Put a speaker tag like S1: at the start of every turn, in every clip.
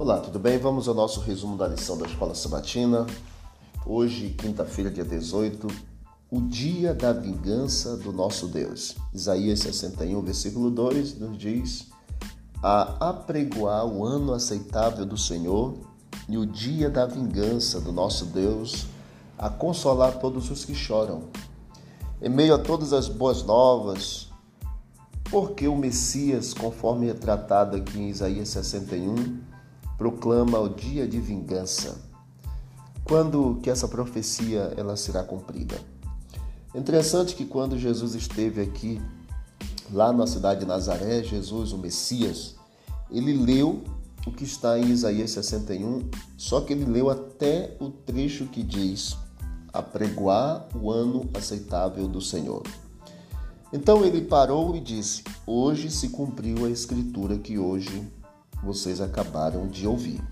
S1: Olá, tudo bem? Vamos ao nosso resumo da lição da Escola Sabatina. Hoje, quinta-feira, dia 18, o dia da vingança do nosso Deus. Isaías 61, versículo 2 nos diz: A apregoar o ano aceitável do Senhor e o dia da vingança do nosso Deus, a consolar todos os que choram. Em meio a todas as boas novas, porque o Messias, conforme retratado aqui em Isaías 61, proclama o dia de vingança. Quando que essa profecia ela será cumprida? Interessante que quando Jesus esteve aqui, lá na cidade de Nazaré, Jesus, o Messias, ele leu o que está em Isaías 61, só que ele leu até o trecho que diz: apregoar o ano aceitável do Senhor. Então ele parou e disse: Hoje se cumpriu a escritura que hoje vocês acabaram de ouvir.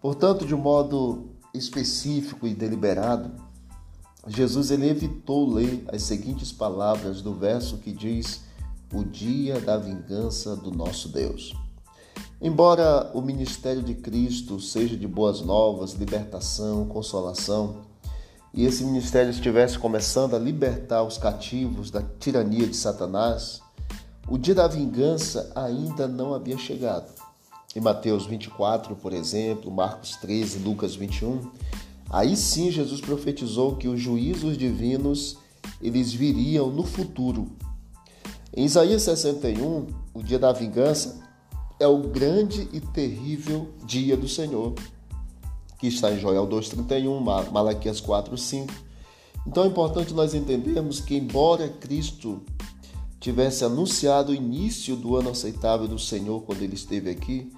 S1: Portanto, de um modo específico e deliberado, Jesus ele evitou ler as seguintes palavras do verso que diz: O dia da vingança do nosso Deus. Embora o ministério de Cristo seja de boas novas, libertação, consolação, e esse ministério estivesse começando a libertar os cativos da tirania de Satanás, o dia da vingança ainda não havia chegado. Em Mateus 24, por exemplo, Marcos 13, Lucas 21, aí sim Jesus profetizou que os juízos divinos eles viriam no futuro. Em Isaías 61, o dia da vingança é o grande e terrível dia do Senhor, que está em Joel 2:31, Malaquias 4:5. Então é importante nós entendermos que embora Cristo tivesse anunciado o início do ano aceitável do Senhor quando ele esteve aqui,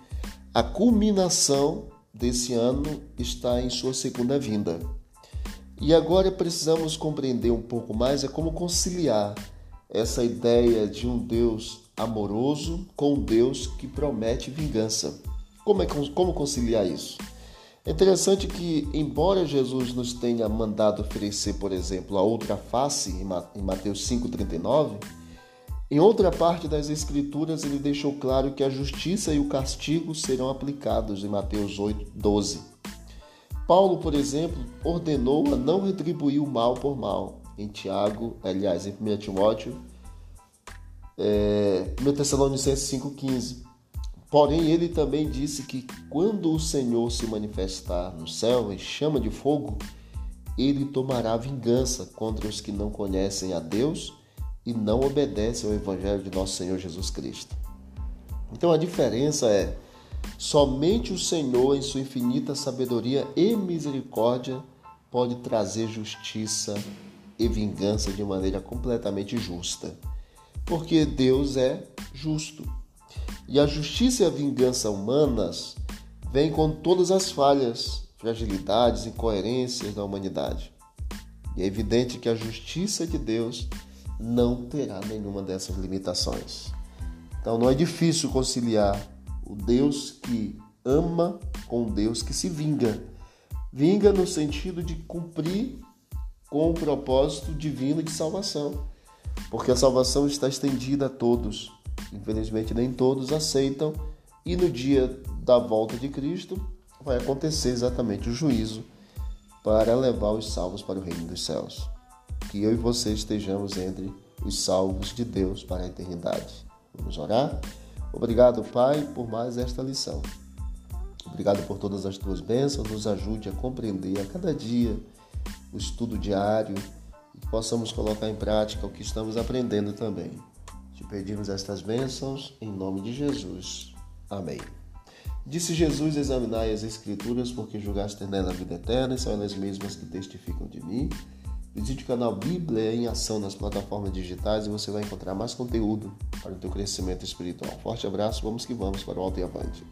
S1: a culminação desse ano está em sua segunda vinda. E agora precisamos compreender um pouco mais é como conciliar essa ideia de um Deus amoroso com um Deus que promete vingança. Como, é, como conciliar isso? É interessante que, embora Jesus nos tenha mandado oferecer, por exemplo, a outra face em Mateus 5,39, em outra parte das Escrituras, ele deixou claro que a justiça e o castigo serão aplicados em Mateus 8, 12. Paulo, por exemplo, ordenou a não retribuir o mal por mal. Em Tiago, aliás, em 1 Timóteo, é, 1 Tessalonicenses 5,15. Porém, ele também disse que quando o Senhor se manifestar no céu em chama de fogo, ele tomará vingança contra os que não conhecem a Deus e não obedece ao Evangelho de nosso Senhor Jesus Cristo. Então a diferença é: somente o Senhor, em sua infinita sabedoria e misericórdia, pode trazer justiça e vingança de maneira completamente justa. Porque Deus é justo. E a justiça e a vingança humanas vêm com todas as falhas, fragilidades, incoerências da humanidade. E é evidente que a justiça de Deus não terá nenhuma dessas limitações. Então não é difícil conciliar o Deus que ama com o Deus que se vinga. Vinga no sentido de cumprir com o propósito divino de salvação, porque a salvação está estendida a todos. Infelizmente, nem todos aceitam, e no dia da volta de Cristo vai acontecer exatamente o juízo para levar os salvos para o reino dos céus que eu e você estejamos entre os salvos de Deus para a eternidade. Vamos orar? Obrigado, Pai, por mais esta lição. Obrigado por todas as tuas bênçãos. Nos ajude a compreender a cada dia o estudo diário e que possamos colocar em prática o que estamos aprendendo também. Te pedimos estas bênçãos em nome de Jesus. Amém. Disse Jesus: Examinai as Escrituras, porque julgaste nela a vida eterna, e são elas mesmas que testificam de mim. Visite o canal Bíblia em Ação nas plataformas digitais e você vai encontrar mais conteúdo para o teu crescimento espiritual. Forte abraço, vamos que vamos para o alto e avante.